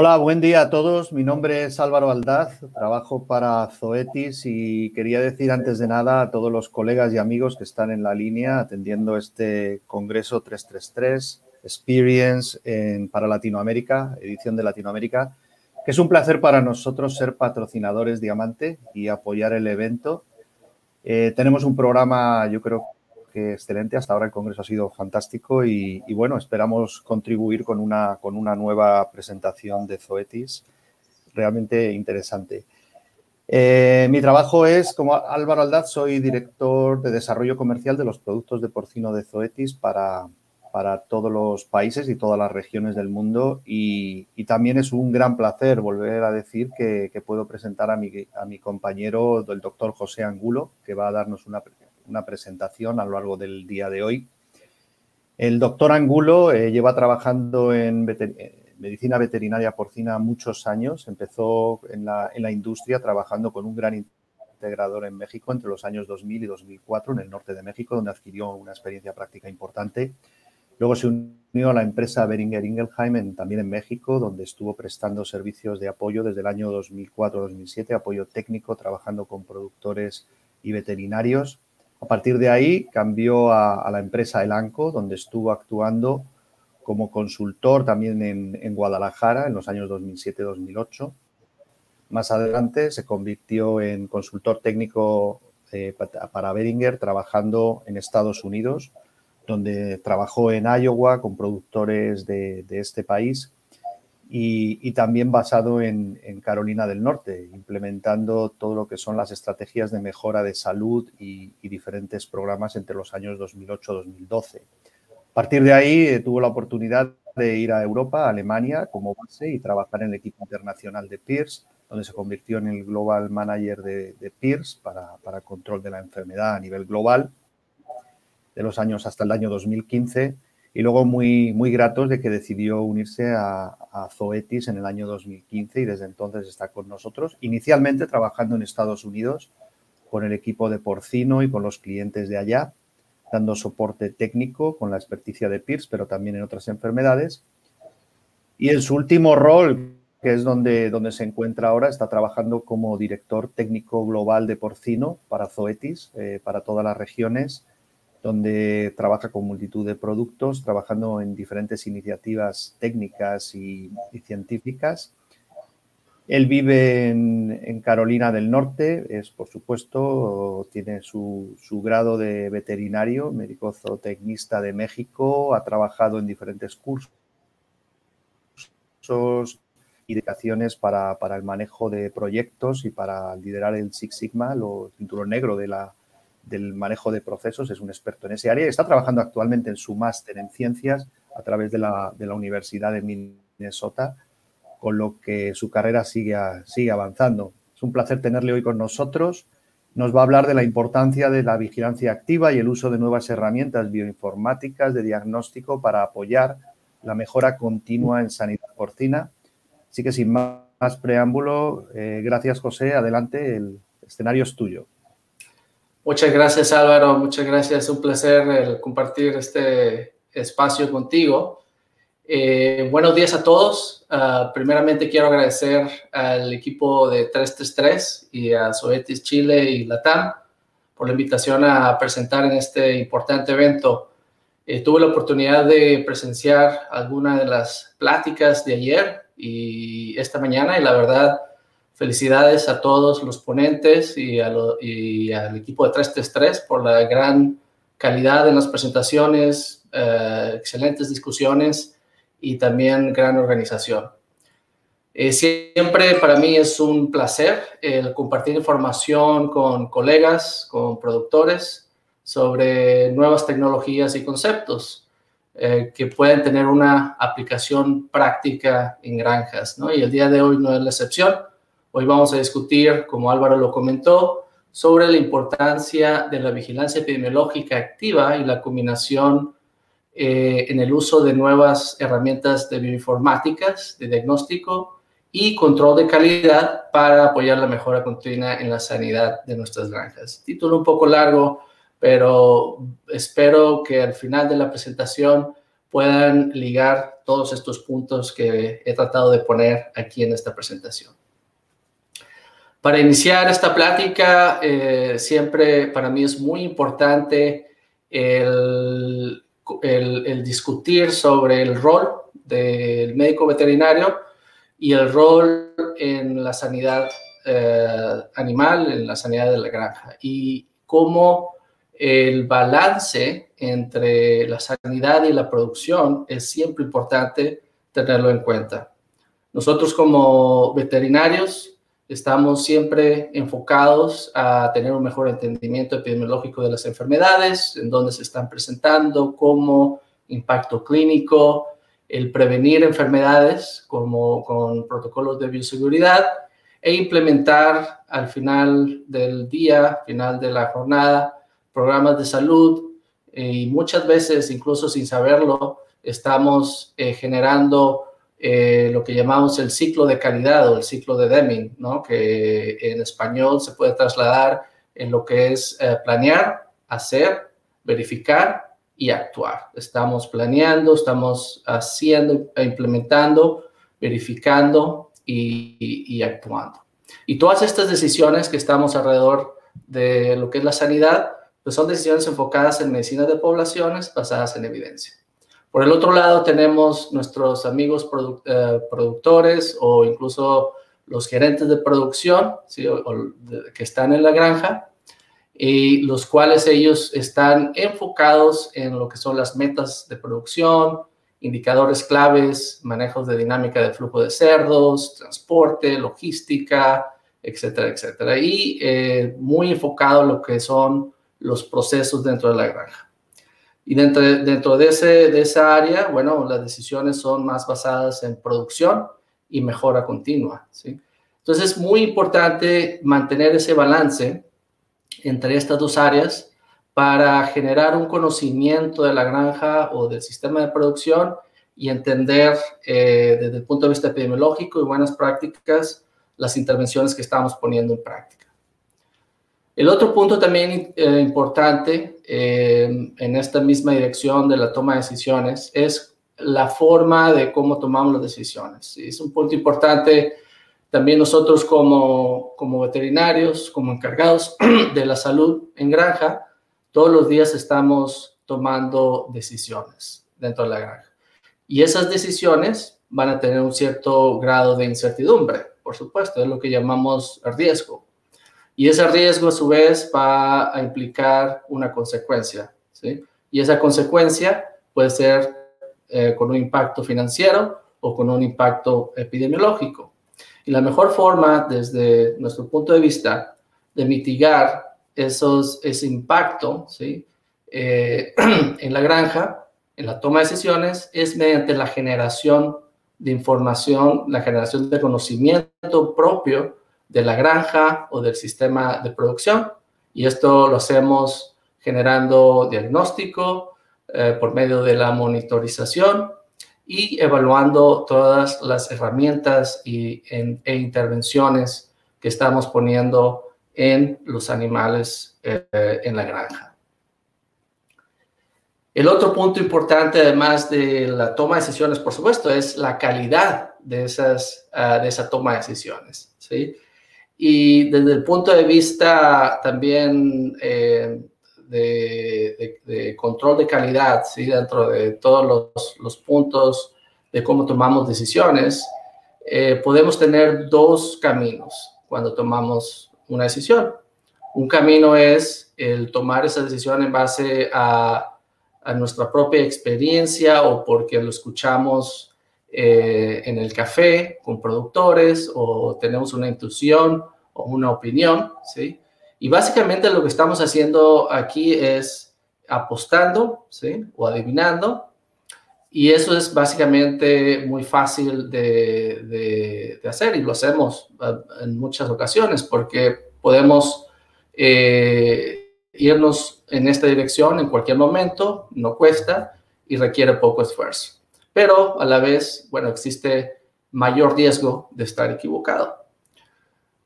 Hola, buen día a todos. Mi nombre es Álvaro Aldaz, trabajo para Zoetis y quería decir antes de nada a todos los colegas y amigos que están en la línea atendiendo este Congreso 333 Experience para Latinoamérica, edición de Latinoamérica, que es un placer para nosotros ser patrocinadores Diamante y apoyar el evento. Eh, tenemos un programa, yo creo que excelente. Hasta ahora el Congreso ha sido fantástico y, bueno, esperamos contribuir con una, con una nueva presentación de Zoetis realmente interesante. Eh, mi trabajo es, como Álvaro Aldaz, soy director de desarrollo comercial de los productos de porcino de Zoetis para, para todos los países y todas las regiones del mundo y, también es un gran placer volver a decir que, que puedo presentar a mi, a mi, compañero, el doctor José Angulo, que va a darnos una, una presentación a lo largo del día de hoy. El doctor Angulo eh, lleva trabajando en eh, medicina veterinaria porcina muchos años. Empezó en la, en la, industria trabajando con un gran integrador en México entre los años 2000 y 2004 en el norte de México, donde adquirió una experiencia práctica importante. Luego se unió a la empresa Beringer Ingelheim también en México, donde estuvo prestando servicios de apoyo desde el año 2004-2007, apoyo técnico, trabajando con productores y veterinarios. A partir de ahí cambió a, la empresa Elanco, donde estuvo actuando como consultor también en, Guadalajara en los años 2007-2008. Más adelante se convirtió en consultor técnico eh, para Beringer, trabajando en Estados Unidos, donde trabajó en Iowa con productores de este país y, también basado en, Carolina del Norte, implementando todo lo que son las estrategias de mejora de salud y, diferentes programas entre los años 2008-2012. A partir de ahí eh, tuvo la oportunidad de ir a Europa, a Alemania, como base y trabajar en el equipo internacional de Pierce, donde se convirtió en el Global Manager de, de para, para control de la enfermedad a nivel global, de los años hasta el año 2015 y luego muy, muy gratos de que decidió unirse a, Zoetis en el año 2015 y desde entonces está con nosotros, inicialmente trabajando en Estados Unidos con el equipo de porcino y con los clientes de allá, dando soporte técnico con la experticia de Pierce, pero también en otras enfermedades. Y en su último rol, que es donde, donde se encuentra ahora, está trabajando como director técnico global de porcino para Zoetis, eh, para todas las regiones, donde trabaja con multitud de productos, trabajando en diferentes iniciativas técnicas y, científicas. Él vive en, Carolina del Norte, es por supuesto, tiene su, grado de veterinario, médico zootecnista de México, ha trabajado en diferentes cursos y dedicaciones para, para el manejo de proyectos y para liderar el Six Sigma, el cinturón negro de la, del manejo de procesos, es un experto en ese área y está trabajando actualmente en su máster en ciencias a través de la, de la Universidad de Minnesota, con lo que su carrera sigue, sigue avanzando. Es un placer tenerle hoy con nosotros. Nos va a hablar de la importancia de la vigilancia activa y el uso de nuevas herramientas bioinformáticas de diagnóstico para apoyar la mejora continua en sanidad porcina. Así que sin más preámbulo, eh, gracias José, adelante, el escenario es tuyo. Muchas gracias Álvaro, muchas gracias, un placer compartir este espacio contigo. Eh, buenos días a todos. Ah, primeramente quiero agradecer al equipo de 333 y a Soetis Chile y Latam por la invitación a presentar en este importante evento. Eh, tuve la oportunidad de presenciar algunas de las pláticas de ayer y esta mañana y la verdad Felicidades a todos los ponentes y, al equipo de 333 por la gran calidad en las presentaciones, eh, excelentes discusiones y también gran organización. Eh, siempre para mí es un placer el compartir información con colegas, con productores sobre nuevas tecnologías y conceptos eh, que pueden tener una aplicación práctica en granjas. ¿no? Y el día de hoy no es la excepción. Hoy vamos a discutir, como Álvaro lo comentó, sobre la importancia de la vigilancia epidemiológica activa y la combinación eh, en el uso de nuevas herramientas de bioinformáticas, de diagnóstico y control de calidad para apoyar la mejora continua en la sanidad de nuestras granjas. Título un poco largo, pero espero que al final de la presentación puedan ligar todos estos puntos que he tratado de poner aquí en esta presentación. Para iniciar esta plática, eh, siempre para mí es muy importante el, discutir sobre el rol del médico veterinario y el rol en la sanidad eh, animal, en la sanidad de la granja y cómo el balance entre la sanidad y la producción es siempre importante tenerlo en cuenta. Nosotros como veterinarios estamos siempre enfocados a tener un mejor entendimiento epidemiológico de las enfermedades, en dónde se están presentando, cómo impacto clínico, el prevenir enfermedades como con protocolos de bioseguridad e implementar al final del día, final de la jornada, programas de salud eh, y muchas veces, incluso sin saberlo, estamos eh, generando eh, lo que llamamos el ciclo de calidad o el ciclo de Deming, que en español se puede trasladar en lo que es planear, hacer, verificar y actuar. Estamos planeando, estamos haciendo, implementando, verificando y, y actuando. Y todas estas decisiones que estamos alrededor de lo que es la sanidad pues son decisiones enfocadas en medicina de poblaciones basadas en evidencia. Por el otro lado, tenemos nuestros amigos eh, productores o incluso los gerentes de producción que están en la granja y los cuales ellos están enfocados en lo que son las metas de producción, indicadores claves, manejos de dinámica de flujo de cerdos, transporte, logística, etcétera, etcétera. Y eh, muy enfocado en lo que son los procesos dentro de la granja. Y dentro de, dentro de, ese, de esa área, bueno, las decisiones son más basadas en producción y mejora continua, ¿sí? Entonces es muy importante mantener ese balance entre estas dos áreas para generar un conocimiento de la granja o del sistema de producción y entender eh, desde el punto de vista epidemiológico y buenas prácticas las intervenciones que estamos poniendo en práctica. El otro punto también eh, importante en esta misma dirección de la toma de decisiones es la forma de cómo tomamos las decisiones. Es un punto importante también nosotros como, como veterinarios, como encargados de la salud en granja, todos los días estamos tomando decisiones dentro de la granja. Y esas decisiones van a tener un cierto grado de incertidumbre, por supuesto, es lo que llamamos riesgo. Y ese riesgo a su vez va a implicar una consecuencia. Y esa consecuencia puede ser eh, con un impacto financiero o con un impacto epidemiológico. Y la mejor forma, desde nuestro punto de vista, de mitigar esos, ese impacto ¿sí? Eh, en la granja, en la toma de decisiones, es mediante la generación de información, la generación de conocimiento propio de la granja o del sistema de producción. Y esto lo hacemos generando diagnóstico eh, por medio de la monitorización y evaluando todas las herramientas y, e intervenciones que estamos poniendo en los animales eh, en la granja. El otro punto importante, además de la toma de decisiones, por supuesto, es la calidad de, esas, ah, de esa toma de decisiones. ¿sí? Y desde el punto de vista también eh, de, control de calidad, ¿sí? dentro de todos los, puntos de cómo tomamos decisiones, eh, podemos tener dos caminos cuando tomamos una decisión. Un camino es el tomar esa decisión en base a, a nuestra propia experiencia o porque lo escuchamos eh, en el café con productores o tenemos una intuición o una opinión, ¿sí? Y básicamente lo que estamos haciendo aquí es apostando, ¿sí? O adivinando. Y eso es básicamente muy fácil de, de, hacer y lo hacemos en muchas ocasiones porque podemos eh, irnos en esta dirección en cualquier momento, no cuesta y requiere poco esfuerzo pero a la vez, bueno, existe mayor riesgo de estar equivocado.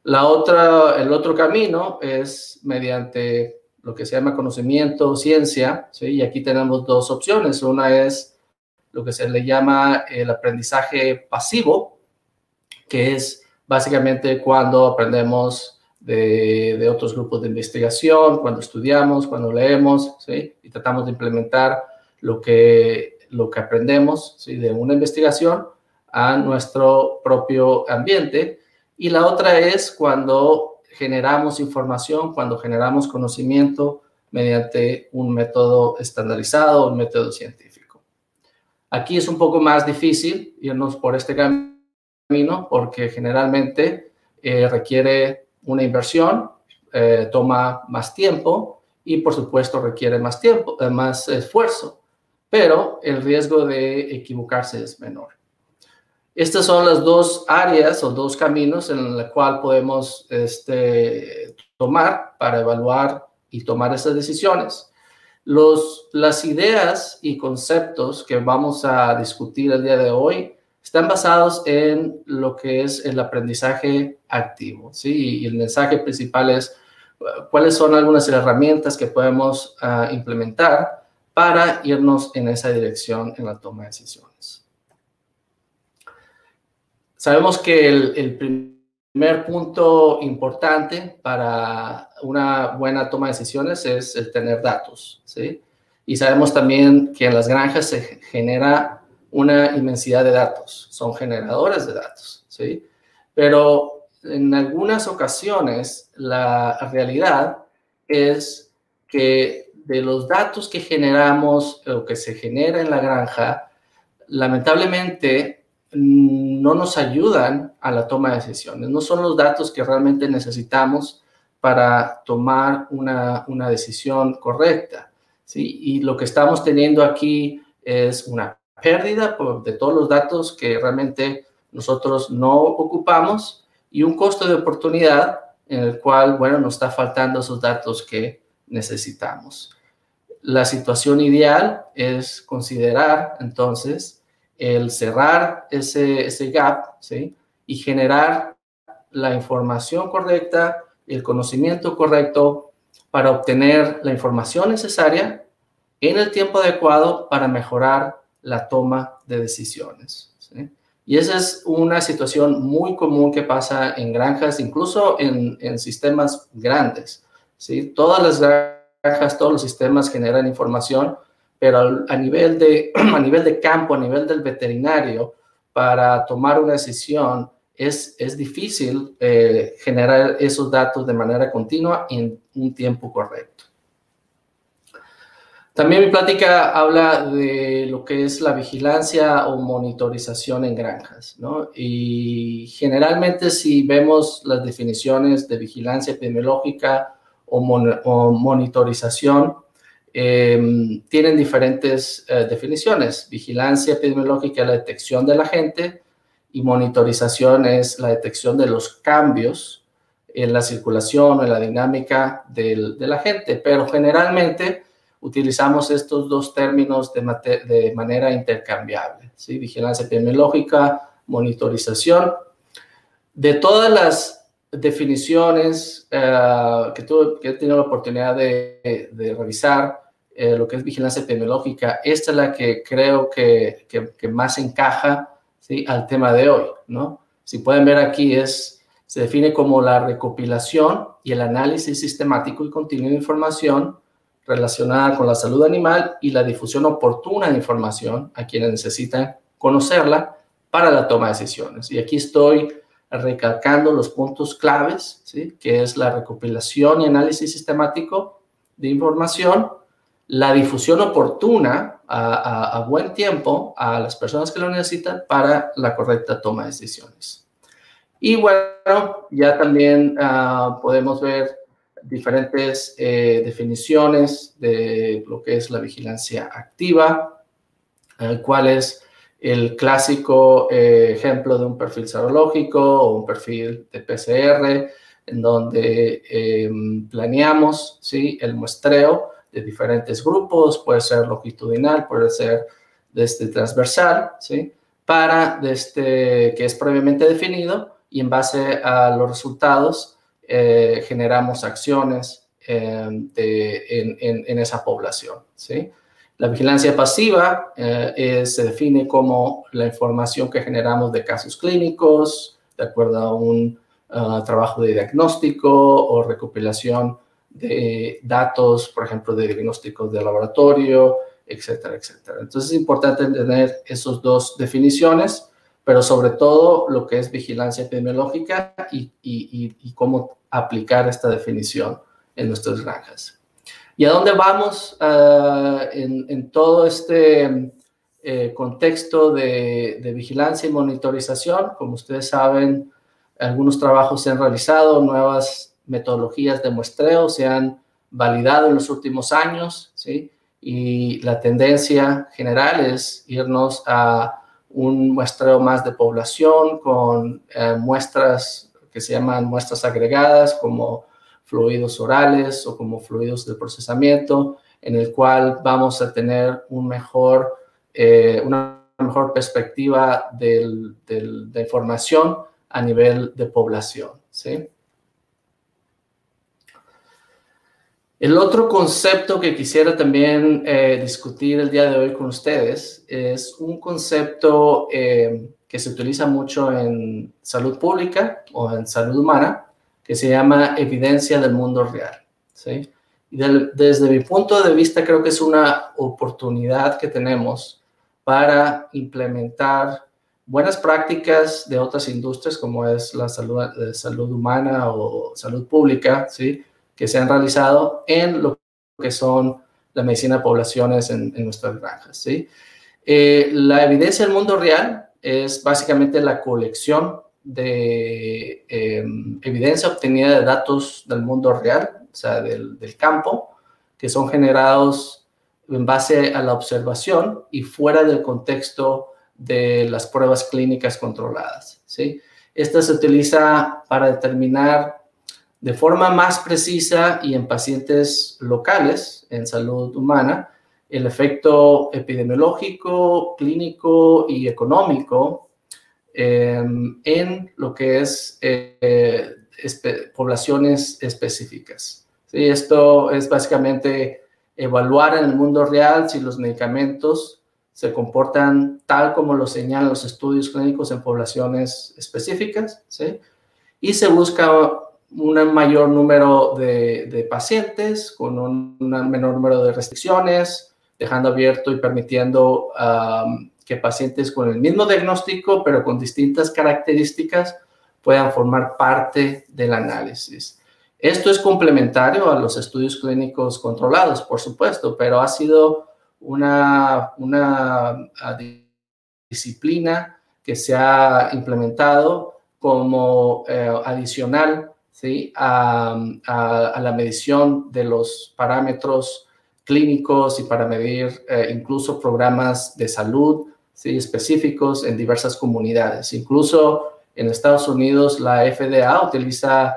La otra, el otro camino es mediante lo que se llama conocimiento, ciencia, ¿sí? y aquí tenemos dos opciones. Una es lo que se le llama el aprendizaje pasivo, que es básicamente cuando aprendemos de, otros grupos de investigación, cuando estudiamos, cuando leemos, ¿sí? y tratamos de implementar lo que, lo que aprendemos ¿sí? de una investigación a nuestro propio ambiente. Y la otra es cuando generamos información, cuando generamos conocimiento mediante un método estandarizado, un método científico. Aquí es un poco más difícil irnos por este camino porque generalmente eh, requiere una inversión, eh, toma más tiempo y por supuesto requiere más tiempo, eh, más esfuerzo, pero el riesgo de equivocarse es menor. Estas son las dos áreas o dos caminos en los cuales podemos este, tomar para evaluar y tomar esas decisiones. Los, las ideas y conceptos que vamos a discutir el día de hoy están basados en lo que es el aprendizaje activo, ¿sí? Y el mensaje principal es cuáles son algunas herramientas que podemos ah, implementar para irnos en esa dirección en la toma de decisiones. Sabemos que el, primer punto importante para una buena toma de decisiones es el tener datos, ¿sí? Y sabemos también que en las granjas se genera una inmensidad de datos, son generadores de datos, ¿sí? Pero en algunas ocasiones la realidad es que de los datos que generamos o que se genera en la granja, lamentablemente no nos ayudan a la toma de decisiones, no son los datos que realmente necesitamos para tomar una, una decisión correcta. ¿sí? Y lo que estamos teniendo aquí es una pérdida de todos los datos que realmente nosotros no ocupamos y un costo de oportunidad en el cual, bueno, nos está faltando esos datos que necesitamos. La situación ideal es considerar entonces el cerrar ese, ese gap, ¿sí? Y generar la información correcta, el conocimiento correcto para obtener la información necesaria en el tiempo adecuado para mejorar la toma de decisiones. Y esa es una situación muy común que pasa en granjas, incluso en, en sistemas grandes. ¿Sí? Todas las granjas, todos los sistemas generan información, pero a nivel de, a nivel de campo, a nivel del veterinario, para tomar una decisión, es, es difícil eh, generar esos datos de manera continua en un tiempo correcto. También mi plática habla de lo que es la vigilancia o monitorización en granjas, ¿no? Y generalmente si vemos las definiciones de vigilancia epidemiológica o, monitorización, em, tienen diferentes eh, definiciones. Vigilancia epidemiológica es la detección de la gente y monitorización es la detección de los cambios en la circulación o en la dinámica de la gente, pero generalmente utilizamos estos dos términos de, manera intercambiable, ¿sí? vigilancia epidemiológica, monitorización. De todas las definiciones eh, que, que, he tenido la oportunidad de, revisar, eh, lo que es vigilancia epidemiológica, esta es la que creo que, que, más encaja ¿sí? al tema de hoy. ¿no? Si pueden ver aquí, es, se define como la recopilación y el análisis sistemático y continuo de información relacionada con la salud animal y la difusión oportuna de información a quienes necesitan conocerla para la toma de decisiones. Y aquí estoy recalcando los puntos claves, ¿sí? que es la recopilación y análisis sistemático de información, la difusión oportuna a, buen tiempo a las personas que lo necesitan para la correcta toma de decisiones. Y bueno, ya también ah, podemos ver diferentes eh, definiciones de lo que es la vigilancia activa, el cual es el clásico eh, ejemplo de un perfil serológico o un perfil de PCR, en donde em, planeamos ¿sí? el muestreo de diferentes grupos, puede ser longitudinal, puede ser este transversal, ¿sí? para este, que es previamente definido y en base a los resultados eh, generamos acciones eh, en, esa población. ¿sí? La vigilancia pasiva eh, se define como la información que generamos de casos clínicos, de acuerdo a un ah, trabajo de diagnóstico o recopilación de datos, por ejemplo, de diagnósticos de laboratorio, etcétera, etcétera. Entonces es importante tener esas dos definiciones, pero sobre todo lo que es vigilancia epidemiológica y, y cómo aplicar esta definición en nuestras granjas. ¿Y a dónde vamos ah, en, todo este eh, contexto de, vigilancia y monitorización? Como ustedes saben, algunos trabajos se han realizado, nuevas metodologías de muestreo se han validado en los últimos años, ¿sí? Y la tendencia general es irnos a un muestreo más de población con eh, muestras que se llaman muestras agregadas, como fluidos orales o como fluidos de procesamiento, en el cual vamos a tener un mejor, eh, una mejor perspectiva de información a nivel de población. ¿sí? El otro concepto que quisiera también eh, discutir el día de hoy con ustedes es un concepto eh, que se utiliza mucho en salud pública o en salud humana, que se llama Evidencia del Mundo Real. ¿sí? Y desde mi punto de vista creo que es una oportunidad que tenemos para implementar buenas prácticas de otras industrias como es la salud, salud humana o salud pública, ¿sí? que se han realizado en lo que son la medicina de poblaciones en, nuestras granjas. ¿sí? Eh, la evidencia del mundo real es básicamente la colección de em, evidencia obtenida de datos del mundo real, o sea, del, campo, que son generados en base a la observación y fuera del contexto de las pruebas clínicas controladas. ¿sí? Esta se utiliza para determinar de forma más precisa y en pacientes locales en salud humana el efecto epidemiológico, clínico y económico Em, en lo que es eh, poblaciones específicas. ¿sí? Esto es básicamente evaluar en el mundo real si los medicamentos se comportan tal como lo señalan los estudios clínicos en poblaciones específicas, ¿sí? y se busca un mayor número de, pacientes con un, menor número de restricciones, dejando abierto y permitiendo pacientes con el mismo diagnóstico, pero con distintas características, puedan formar parte del análisis. Esto es complementario a los estudios clínicos controlados, por supuesto, pero ha sido una, una ah, disciplina que se ha implementado como eh, adicional ¿sí? a, a, la medición de los parámetros clínicos y para medir eh, incluso programas de salud ¿sí? específicos en diversas comunidades. Incluso en Estados Unidos la FDA utiliza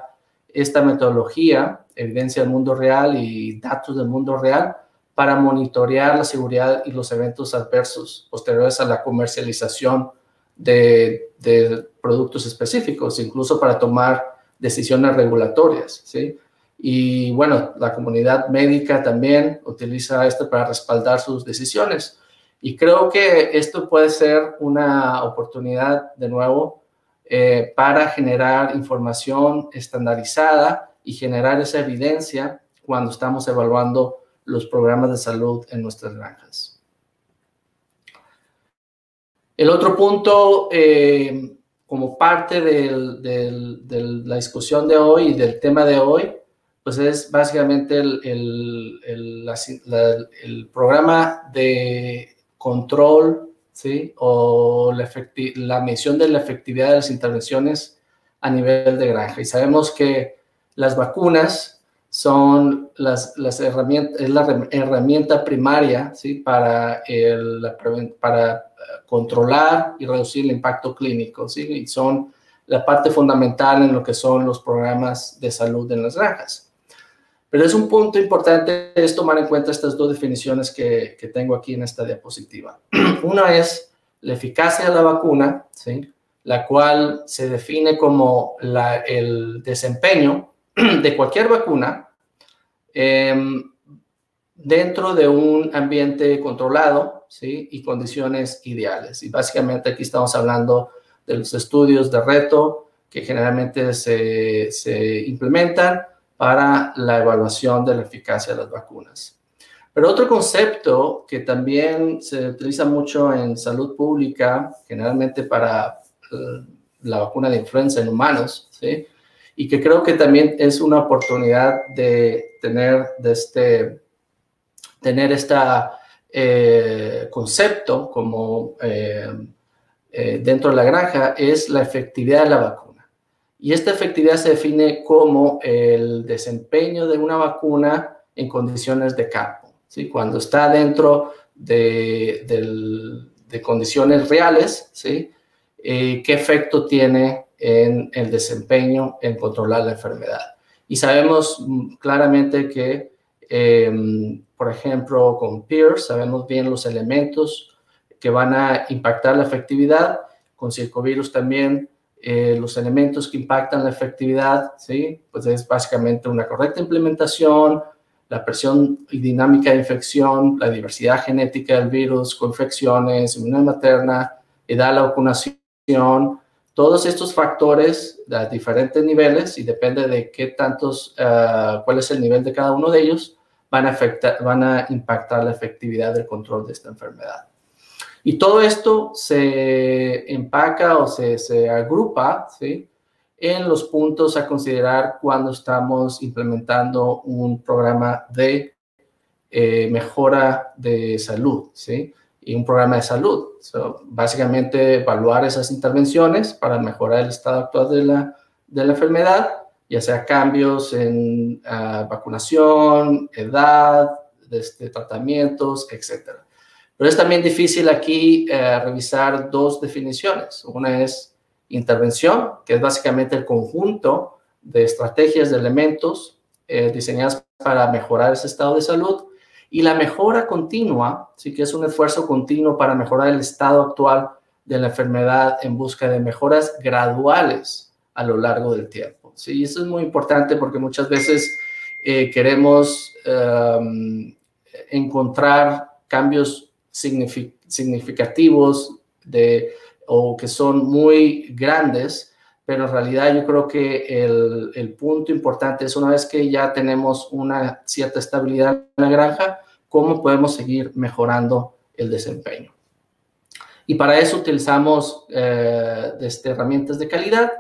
esta metodología, evidencia del mundo real y datos del mundo real, para monitorear la seguridad y los eventos adversos posteriores a la comercialización de, de productos específicos, incluso para tomar decisiones regulatorias. ¿sí? Y bueno, la comunidad médica también utiliza esto para respaldar sus decisiones. Y creo que esto puede ser una oportunidad de nuevo eh, para generar información estandarizada y generar esa evidencia cuando estamos evaluando los programas de salud en nuestras granjas. El otro punto, eh, como parte de la discusión de hoy y del tema de hoy, pues es básicamente el, el programa de control, ¿sí? O la, la medición de la efectividad de las intervenciones a nivel de granja. Y sabemos que las vacunas son las, las herramientas, es la herramienta primaria, ¿sí? Para, el, para eh, controlar y reducir el impacto clínico, ¿sí? Y son la parte fundamental en lo que son los programas de salud en las granjas. Pero es un punto importante es tomar en cuenta estas dos definiciones que, que tengo aquí en esta diapositiva. Una es la eficacia de la vacuna, ¿sí? la cual se define como la, el desempeño de cualquier vacuna em, dentro de un ambiente controlado ¿sí? y condiciones ideales. Y básicamente aquí estamos hablando de los estudios de reto que generalmente se, se implementan para la evaluación de la eficacia de las vacunas. Pero otro concepto que también se utiliza mucho en salud pública, generalmente para eh, la vacuna de influenza en humanos, ¿sí? y que creo que también es una oportunidad de tener, de este, tener esta eh, concepto como eh, dentro de la granja, es la efectividad de la vacuna. Y esta efectividad se define como el desempeño de una vacuna en condiciones de campo. ¿sí? Cuando está dentro de, de condiciones reales, ¿sí? Eh, qué efecto tiene en el desempeño en controlar la enfermedad. Y sabemos mm, claramente que, em, por ejemplo, con PEERS, sabemos bien los elementos que van a impactar la efectividad. Con circovirus también eh, los elementos que impactan la efectividad, ¿sí? Pues es básicamente una correcta implementación, la presión y dinámica de infección, la diversidad genética del virus, coinfecciones, inmunidad materna, edad, la vacunación, todos estos factores a diferentes niveles y depende de qué tantos, eh, cuál es el nivel de cada uno de ellos, van a, afectar, van a impactar la efectividad del control de esta enfermedad. Y todo esto se empaca o se, agrupa en los puntos a considerar cuando estamos implementando un programa de eh, mejora de salud. ¿sí? y un programa de salud. básicamente, evaluar esas intervenciones para mejorar el estado actual de la, de la enfermedad, ya sea cambios en ah, vacunación, edad, este, tratamientos, etc. Pero es también difícil aquí eh, revisar dos definiciones. Una es intervención, que es básicamente el conjunto de estrategias, de elementos eh, diseñadas para mejorar ese estado de salud y la mejora continua, sí que es un esfuerzo continuo para mejorar el estado actual de la enfermedad en busca de mejoras graduales a lo largo del tiempo. Sí, eso es muy importante porque muchas veces eh, queremos em, encontrar cambios significativos de, o que son muy grandes, pero en realidad yo creo que el, el, punto importante es una vez que ya tenemos una cierta estabilidad en la granja, cómo podemos seguir mejorando el desempeño. Y para eso utilizamos eh, este, herramientas de calidad,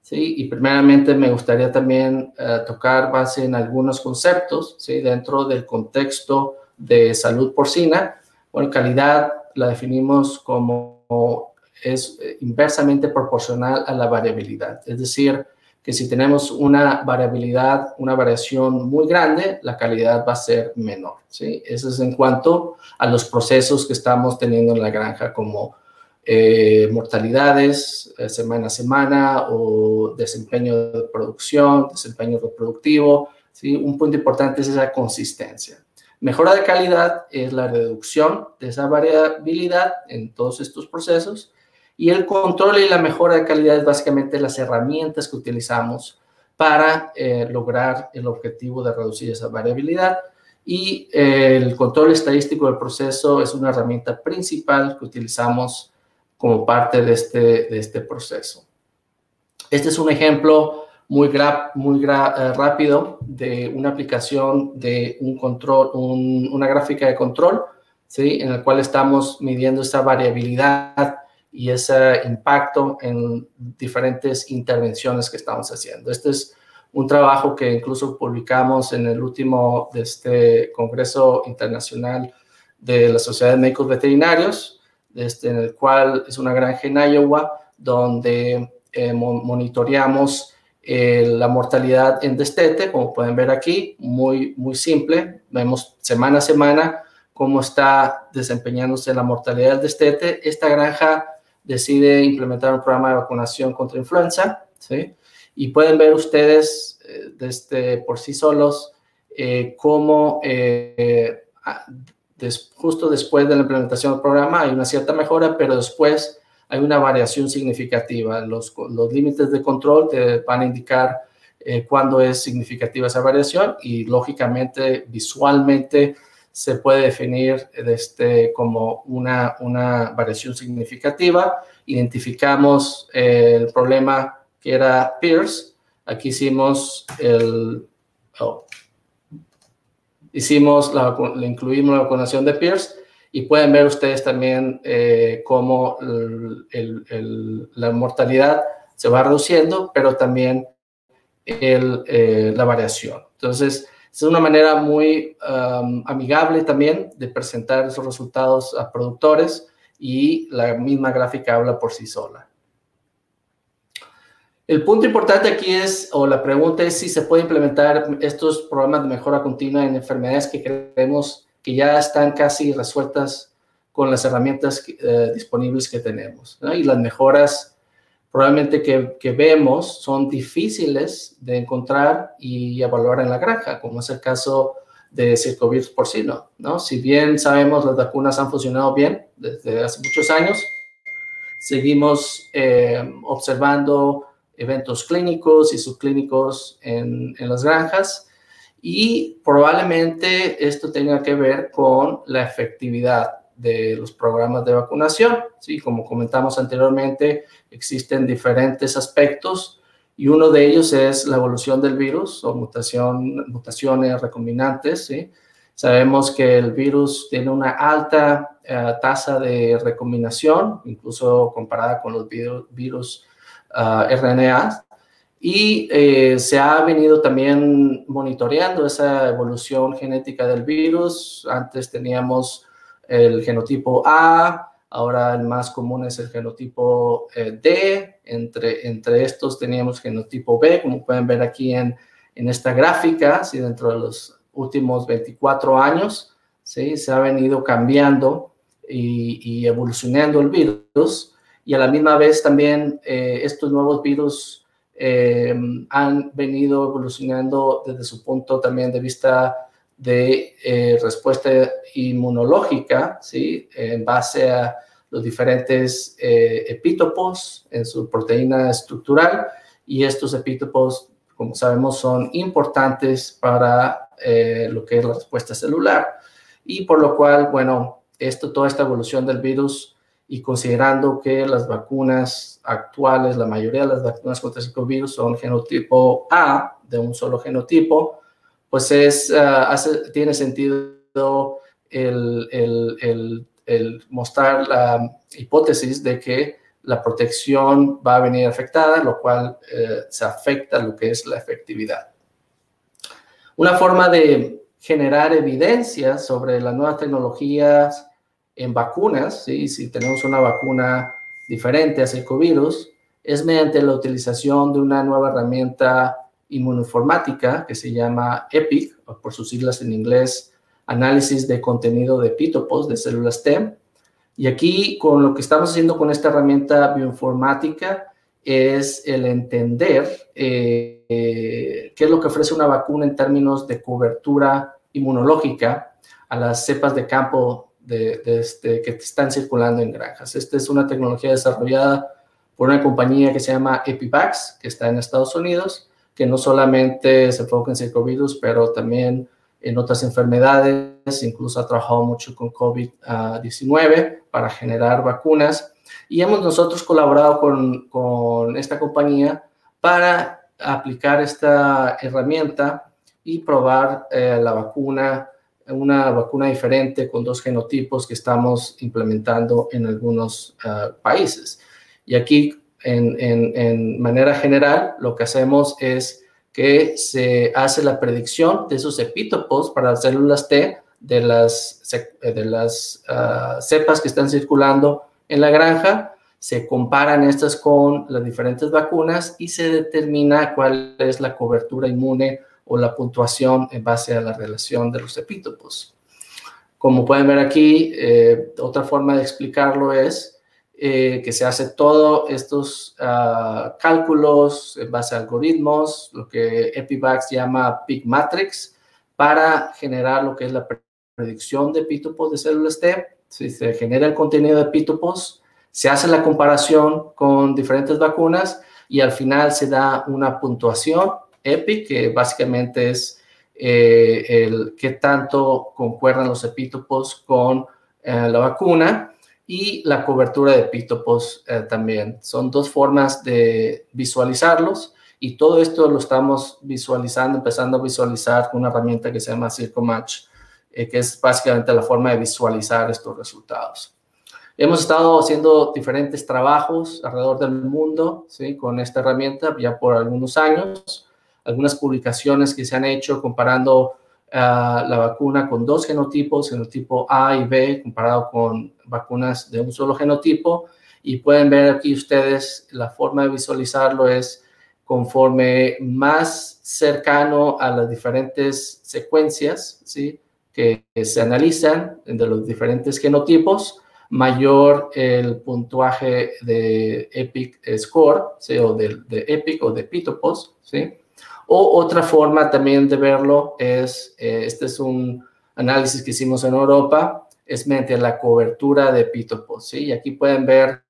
¿sí? Y primeramente me gustaría también eh, tocar base en algunos conceptos, ¿sí? Dentro del contexto de salud porcina. Bueno, calidad la definimos como es eh, inversamente proporcional a la variabilidad. Es decir, que si tenemos una variabilidad, una variación muy grande, la calidad va a ser menor. ¿sí? Eso es en cuanto a los procesos que estamos teniendo en la granja, como eh, mortalidades eh, semana a semana o desempeño de producción, desempeño reproductivo. ¿sí? Un punto importante es esa consistencia. Mejora de calidad es la reducción de esa variabilidad en todos estos procesos y el control y la mejora de calidad es básicamente las herramientas que utilizamos para eh, lograr el objetivo de reducir esa variabilidad. Y eh, el control estadístico del proceso es una herramienta principal que utilizamos como parte de este, de este proceso. Este es un ejemplo muy, muy eh, rápido de una aplicación de un control, una gráfica de control, ¿sí? en el cual estamos midiendo esa variabilidad y ese impacto en diferentes intervenciones que estamos haciendo. Este es un trabajo que incluso publicamos en el último de este Congreso Internacional de la Sociedad de Médicos Veterinarios, este, en el cual es una granja en Iowa, donde eh, monitoreamos eh, la mortalidad en destete, como pueden ver aquí, muy, muy simple. Vemos semana a semana cómo está desempeñándose la mortalidad del destete. Esta granja decide implementar un programa de vacunación contra influenza, ¿sí? Y pueden ver ustedes desde, este, por sí solos eh, cómo eh, justo después de la implementación del programa hay una cierta mejora, pero después hay una variación significativa. Los, los límites de control te van a indicar eh, cuándo es significativa esa variación y lógicamente, visualmente, se puede definir este, como una, una variación significativa. Identificamos el problema que era Pierce. Aquí hicimos el... Oh, hicimos la, incluimos la vacunación de Pierce y pueden ver ustedes también eh, cómo la mortalidad se va reduciendo, pero también eh, la variación. Entonces, es una manera muy amigable también de presentar esos resultados a productores y la misma gráfica habla por sí sola. El punto importante aquí es, o la pregunta es si se puede implementar estos programas de mejora continua en enfermedades que creemos que ya están casi resueltas con las herramientas eh, disponibles que tenemos. Y las mejoras probablemente que, vemos son difíciles de encontrar y evaluar en la granja, como es el caso de circovirus porcino. ¿no? Si bien sabemos las vacunas han funcionado bien desde hace muchos años, seguimos eh, observando eventos clínicos y subclínicos en, en las granjas y probablemente esto tenga que ver con la efectividad de los programas de vacunación. Sí, como comentamos anteriormente, existen diferentes aspectos y uno de ellos es la evolución del virus o mutación, mutaciones recombinantes. ¿sí? Sabemos que el virus tiene una alta eh, tasa de recombinación, incluso comparada con los virus, uh, RNA, y eh, se ha venido también monitoreando esa evolución genética del virus. Antes teníamos el genotipo A, ahora el más común es el genotipo eh, D. Entre, entre estos teníamos genotipo B, como pueden ver aquí en, en esta gráfica, ¿sí? dentro de los últimos 24 años, ¿sí? se ha venido cambiando y, y evolucionando el virus. Y a la misma vez también eh, estos nuevos virus eh, han venido evolucionando desde su punto también de vista de eh, respuesta inmunológica, ¿sí? En base a los diferentes eh, epítopos en su proteína estructural y estos epítopos, como sabemos, son importantes para lo que es la respuesta celular y por lo cual, bueno, esto, toda esta evolución del virus y considerando que las vacunas actuales, la mayoría de las vacunas contra el virus son genotipo A, de un solo genotipo, pues es, hace, tiene sentido el, mostrar la hipótesis de que la protección va a venir afectada, lo cual eh, se afecta lo que es la efectividad. Una forma de generar evidencia sobre las nuevas tecnologías en vacunas, ¿sí? si tenemos una vacuna diferente a circovirus, es mediante la utilización de una nueva herramienta inmunoinformática que se llama EPIC, o por sus siglas en inglés, análisis de contenido de epítopos de células T. Y aquí, con lo que estamos haciendo con esta herramienta bioinformática, es el entender eh, qué es lo que ofrece una vacuna en términos de cobertura inmunológica a las cepas de campo de, este, que están circulando en granjas. Esta es una tecnología desarrollada por una compañía que se llama Epivax, que está en Estados Unidos, que no solamente se enfoca en circovirus, pero también en otras enfermedades, incluso ha trabajado mucho con COVID-19 para generar vacunas. Y hemos nosotros colaborado con, con esta compañía para aplicar esta herramienta y probar eh, la vacuna una vacuna diferente con dos genotipos que estamos implementando en algunos ah, países. Y aquí, en, manera general, lo que hacemos es que se hace la predicción de esos epítopos para las células T de las, de las ah, cepas que están circulando en la granja, se comparan estas con las diferentes vacunas y se determina cuál es la cobertura inmune o la puntuación en base a la relación de los epítopos. Como pueden ver aquí, eh, otra forma de explicarlo es eh, que se hace todos estos ah, cálculos en base a algoritmos, lo que Epivax llama Peak Matrix, para generar lo que es la predicción de epítopos de células T. Si se genera el contenido de epítopos, se hace la comparación con diferentes vacunas y al final se da una puntuación EPIC, que básicamente es eh, el qué tanto concuerdan los epítopos con eh, la vacuna y la cobertura de epítopos eh, también. Son dos formas de visualizarlos y todo esto lo estamos visualizando, empezando a visualizar con una herramienta que se llama CircoMatch, que es básicamente la forma de visualizar estos resultados. Hemos estado haciendo diferentes trabajos alrededor del mundo ¿sí? con esta herramienta ya por algunos años. Algunas publicaciones que se han hecho comparando ah, la vacuna con dos genotipos, genotipo A y B, comparado con vacunas de un solo genotipo. Y pueden ver aquí ustedes la forma de visualizarlo es conforme más cercano a las diferentes secuencias ¿sí? que se analizan de los diferentes genotipos, mayor el puntuaje de EPIC score, ¿sí? o de, de, EPIC o de Pitopos, ¿sí? O otra forma también de verlo es, eh, este es un análisis que hicimos en Europa, es mediante la cobertura de Pitopos, ¿sí? Y aquí pueden ver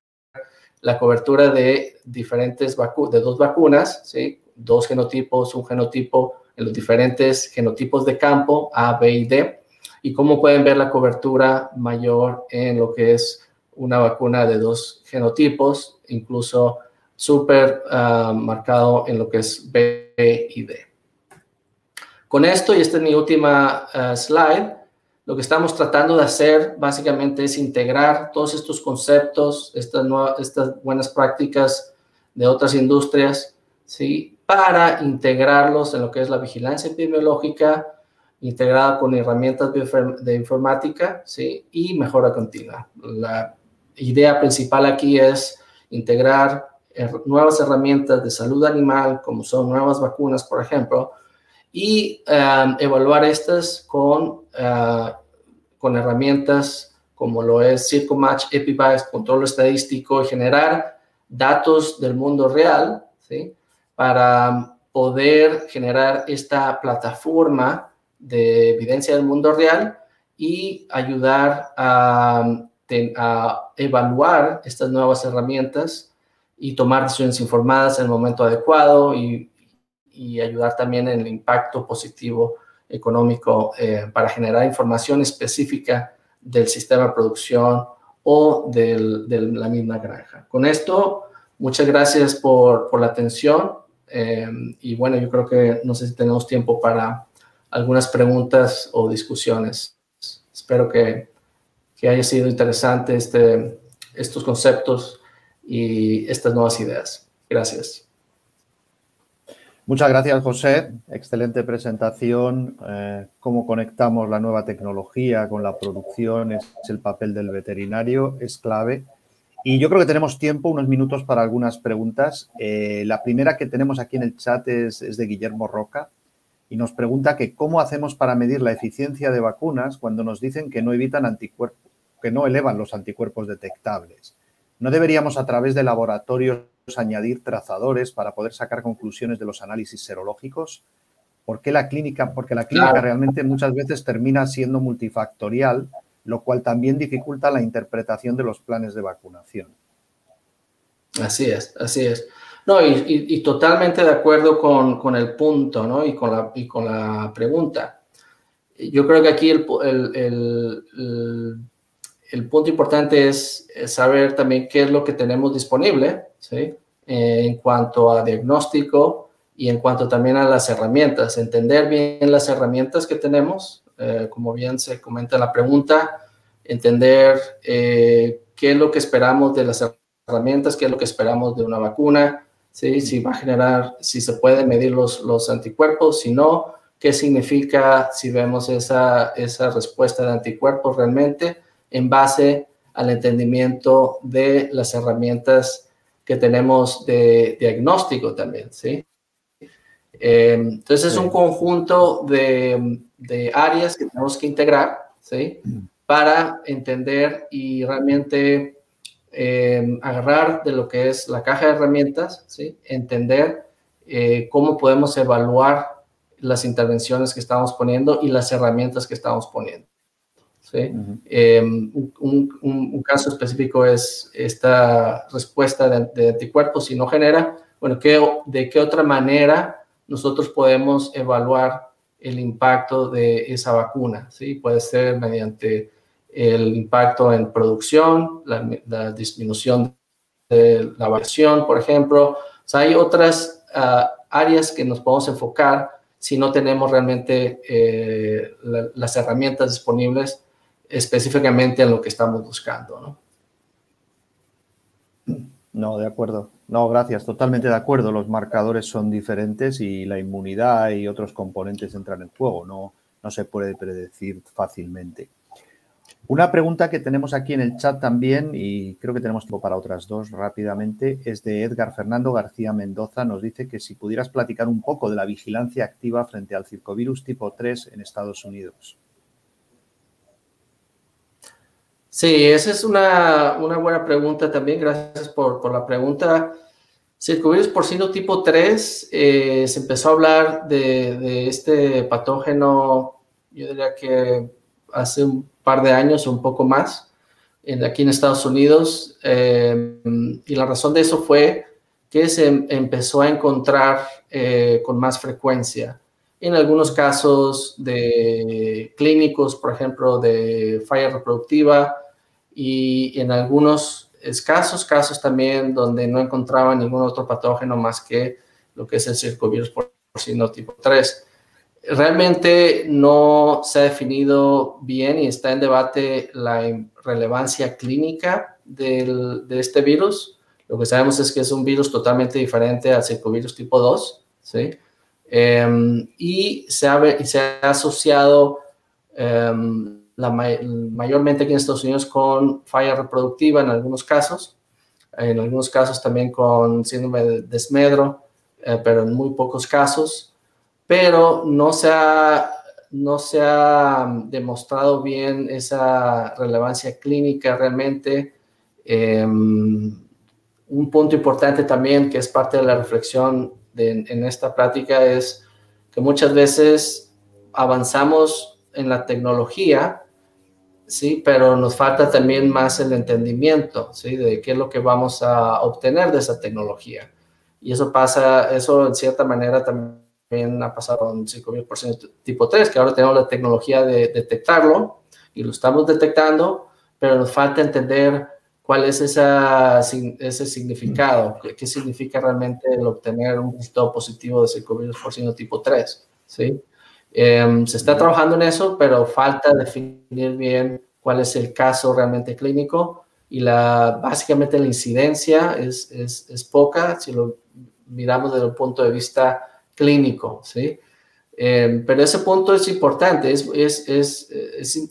la cobertura de diferentes vacunas, de dos vacunas, ¿sí? Dos genotipos, un genotipo en los diferentes genotipos de campo, A, B y D y cómo pueden ver la cobertura mayor en lo que es una vacuna de dos genotipos, incluso súper ah, marcado en lo que es B y D. Con esto, y esta es mi última ah, slide, lo que estamos tratando de hacer básicamente es integrar todos estos conceptos, estas, estas buenas prácticas de otras industrias, ¿sí? para integrarlos en lo que es la vigilancia epidemiológica, integrada con herramientas de informática ¿sí? y mejora continua. La idea principal aquí es integrar nuevas herramientas de salud animal, como son nuevas vacunas, por ejemplo, y um, evaluar estas con, uh, con herramientas como lo es CircoMatch, EpiBias, control estadístico y generar datos del mundo real, ¿sí? Para poder generar esta plataforma de evidencia del mundo real y ayudar a, evaluar estas nuevas herramientas y tomar decisiones informadas en el momento adecuado y, ayudar también en el impacto positivo económico eh, para generar información específica del sistema de producción o de la misma granja. Con esto, muchas gracias por, la atención eh, y bueno, yo creo que no sé si tenemos tiempo para algunas preguntas o discusiones. Espero que, que haya sido interesante este, estos conceptos y estas nuevas ideas. Gracias. Muchas gracias, José. Excelente presentación. Eh, cómo conectamos la nueva tecnología con la producción es, el papel del veterinario, es clave. Y yo creo que tenemos tiempo, unos minutos para algunas preguntas. Eh, la primera que tenemos aquí en el chat es, de Guillermo Roca y nos pregunta que cómo hacemos para medir la eficiencia de vacunas cuando nos dicen que no evitan anticuerpos, que no elevan los anticuerpos detectables. ¿No deberíamos a través de laboratorios añadir trazadores para poder sacar conclusiones de los análisis serológicos? ¿Por qué la clínica? Porque la clínica realmente muchas veces termina siendo multifactorial, lo cual también dificulta la interpretación de los planes de vacunación. Así es, así es. No, y, totalmente de acuerdo con, el punto, ¿no? Y con la, y con la pregunta. Yo creo que aquí el, el, punto importante es, saber también qué es lo que tenemos disponible, ¿sí? Eh, en cuanto a diagnóstico y en cuanto también a las herramientas. Entender bien las herramientas que tenemos, eh, como bien se comenta en la pregunta, entender eh, qué es lo que esperamos de las herramientas, qué es lo que esperamos de una vacuna, ¿sí? si va a generar, si se pueden medir los, anticuerpos, si no, qué significa si vemos esa respuesta de anticuerpos realmente en base al entendimiento de las herramientas que tenemos de diagnóstico también, ¿sí? Eh, entonces es un conjunto de, de, áreas que tenemos que integrar, ¿sí? Mm. Para entender y realmente Em, agarrar de lo que es la caja de herramientas, ¿sí? entender eh, cómo podemos evaluar las intervenciones que estamos poniendo y las herramientas que estamos poniendo. ¿Sí? Em, un, caso específico es esta respuesta de, anticuerpos si no genera, bueno, ¿qué, ¿de qué otra manera nosotros podemos evaluar el impacto de esa vacuna. ¿sí? Puede ser mediante el impacto en producción, la, disminución de la variación, por ejemplo. O sea, hay otras ah, áreas que nos podemos enfocar si no tenemos realmente eh, las herramientas disponibles específicamente en lo que estamos buscando. ¿no? No, de acuerdo. No, gracias. Totalmente de acuerdo. Los marcadores son diferentes y la inmunidad y otros componentes entran en juego. No, no se puede predecir fácilmente. Una pregunta que tenemos aquí en el chat también, y creo que tenemos tiempo para otras dos rápidamente, es de Edgar Fernando García Mendoza. Nos dice que si pudieras platicar un poco de la vigilancia activa frente al circovirus tipo 3 en Estados Unidos. Sí, esa es una, buena pregunta también. Gracias por, la pregunta. Circovirus porcino tipo 3, eh, se empezó a hablar de, este patógeno, yo diría que hace un par de años o un poco más, en, aquí en Estados Unidos. Eh, y la razón de eso fue que se empezó a encontrar eh, con más frecuencia. En algunos casos de clínicos, por ejemplo, de falla reproductiva, y en algunos escasos casos también donde no encontraba ningún otro patógeno más que lo que es el circovirus porcino tipo 3. Realmente no se ha definido bien y está en debate la relevancia clínica del, de este virus. Lo que sabemos es que es un virus totalmente diferente al circovirus tipo 2, ¿sí? Em, y, se ha, se ha asociado um, mayormente aquí en Estados Unidos con falla reproductiva en algunos casos, en algunos casos también con síndrome de desmedro, eh, pero en muy pocos casos, pero no se ha, no se ha demostrado bien esa relevancia clínica realmente. Em, un punto importante también que es parte de la reflexión en esta práctica es que muchas veces avanzamos en la tecnología, sí, pero nos falta también más el entendimiento, sí, de qué es lo que vamos a obtener de esa tecnología. Y eso pasa, eso en cierta manera también ha pasado con 5000% tipo 3, que ahora tenemos la tecnología de detectarlo y lo estamos detectando, pero nos falta entender cuál es ese significado, qué, significa realmente el obtener un resultado positivo de 5000% tipo 3, ¿sí? Em, se está trabajando en eso, pero falta definir bien cuál es el caso realmente clínico y la, básicamente la incidencia es, es, es poca si lo miramos desde el punto de vista clínico, ¿sí? Em, pero ese punto es importante, es, es,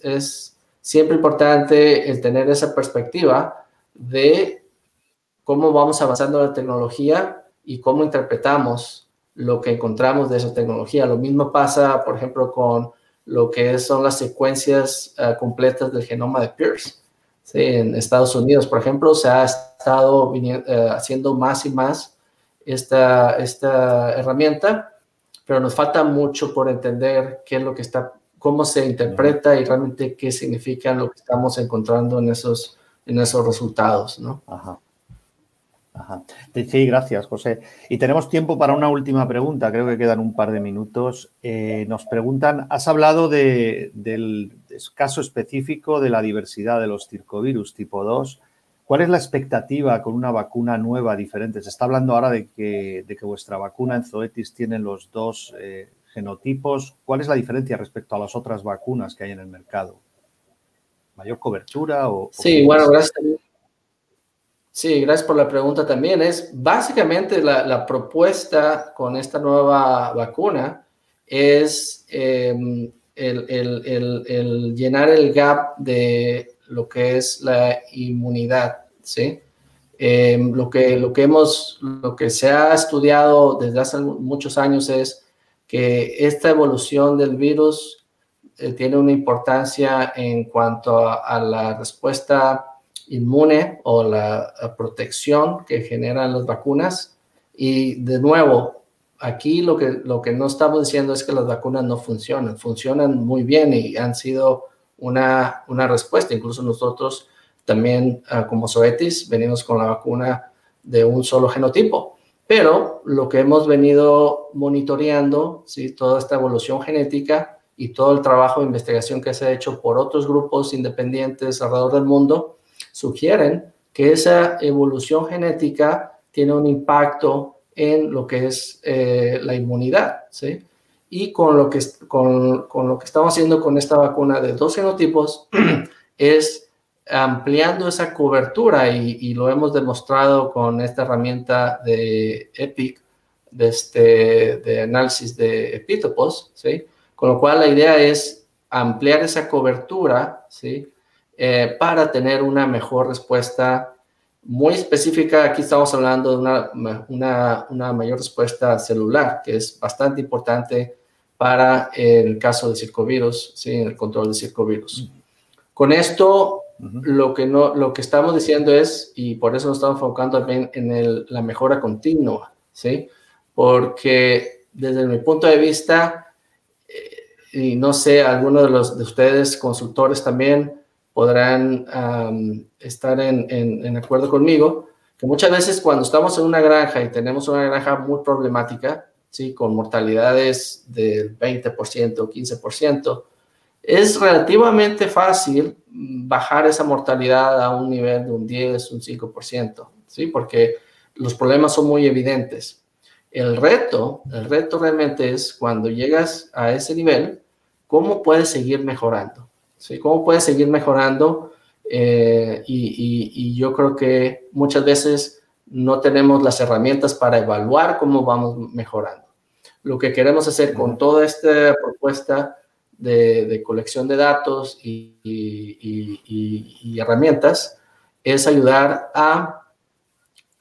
es, siempre importante el tener esa perspectiva de cómo vamos avanzando la tecnología y cómo interpretamos lo que encontramos de esa tecnología. Lo mismo pasa, por ejemplo, con lo que son las secuencias eh, completas del genoma de Pierce. En Estados Unidos, por ejemplo, se ha estado eh, haciendo más y más esta, esta herramienta, pero nos falta mucho por entender qué es lo que está, cómo se interpreta y realmente qué significa lo que estamos encontrando en esos, en esos resultados, ¿no? Ajá. Sí, gracias, José. Y tenemos tiempo para una última pregunta, creo que quedan un par de minutos. Eh, nos preguntan, has hablado del caso específico de la diversidad de los circovirus tipo 2. ¿Cuál es la expectativa con una vacuna nueva, diferente? Se está hablando ahora de que, de que vuestra vacuna en Zoetis tiene los dos eh, genotipos. ¿Cuál es la diferencia respecto a las otras vacunas que hay en el mercado? ¿Mayor cobertura? O, sí, bueno, gracias Sí, gracias por la pregunta también. Es básicamente la, propuesta con esta nueva vacuna es em, el, llenar el gap de lo que es la inmunidad, ¿sí? Em, lo, que, lo, que hemos, lo que se ha estudiado desde hace muchos años es que esta evolución del virus eh, tiene una importancia en cuanto a la respuesta inmune o la, protección que generan las vacunas. Y de nuevo, aquí lo que, lo que no estamos diciendo es que las vacunas no funcionan, funcionan muy bien y han sido una, una respuesta. Incluso nosotros también, ah, como Zoetis, venimos con la vacuna de un solo genotipo. Pero lo que hemos venido monitoreando, ¿sí? toda esta evolución genética y todo el trabajo de investigación que se ha hecho por otros grupos independientes alrededor del mundo, sugieren que esa evolución genética tiene un impacto en lo que es eh, la inmunidad, ¿sí? Y con lo, que, con, con lo que estamos haciendo con esta vacuna de dos genotipos es ampliando esa cobertura y, lo hemos demostrado con esta herramienta de EPIC, de, este, de análisis de epítopos, ¿sí? Con lo cual la idea es ampliar esa cobertura, ¿sí? Eh, para tener una mejor respuesta muy específica. Aquí estamos hablando de una, una, una mayor respuesta celular, que es bastante importante para el caso de circovirus, ¿sí? el control de circovirus. Con esto, lo, que no, lo que estamos diciendo es, y por eso nos estamos enfocando también en el, la mejora continua, ¿sí? Porque desde mi punto de vista, eh, y no sé, algunos de, los, de ustedes, consultores también, podrán estar en, en, en, acuerdo conmigo, que muchas veces cuando estamos en una granja y tenemos una granja muy problemática, ¿sí? con mortalidades del 20% o 15%, es relativamente fácil bajar esa mortalidad a un nivel de un 10, un 5%, ¿sí? porque los problemas son muy evidentes. El reto, el reto realmente es cuando llegas a ese nivel, ¿cómo puedes seguir mejorando? ¿Sí? ¿Cómo puedes seguir mejorando? Eh, y, yo creo que muchas veces no tenemos las herramientas para evaluar cómo vamos mejorando. Lo que queremos hacer con toda esta propuesta de, colección de datos y, y, herramientas es ayudar a,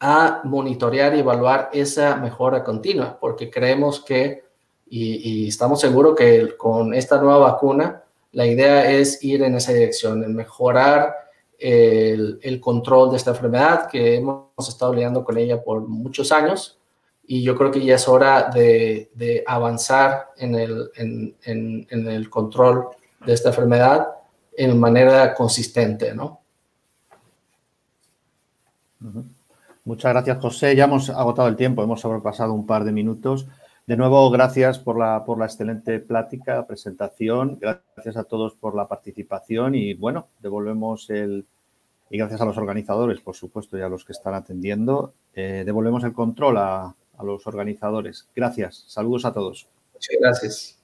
a monitorear y evaluar esa mejora continua, porque creemos que, y, estamos seguros que con esta nueva vacuna, la idea es ir en esa dirección, en mejorar el, control de esta enfermedad que hemos estado lidiando con ella por muchos años y yo creo que ya es hora de, avanzar en el, control de esta enfermedad en manera consistente, ¿no? Muchas gracias, José. Ya hemos agotado el tiempo, hemos sobrepasado un par de minutos. De nuevo, gracias por la, por la excelente plática, presentación. Gracias a todos por la participación y, bueno, devolvemos el... Y gracias a los organizadores, por supuesto, y a los que están atendiendo. Eh, devolvemos el control a, a los organizadores. Gracias. Saludos a todos. Muchas gracias.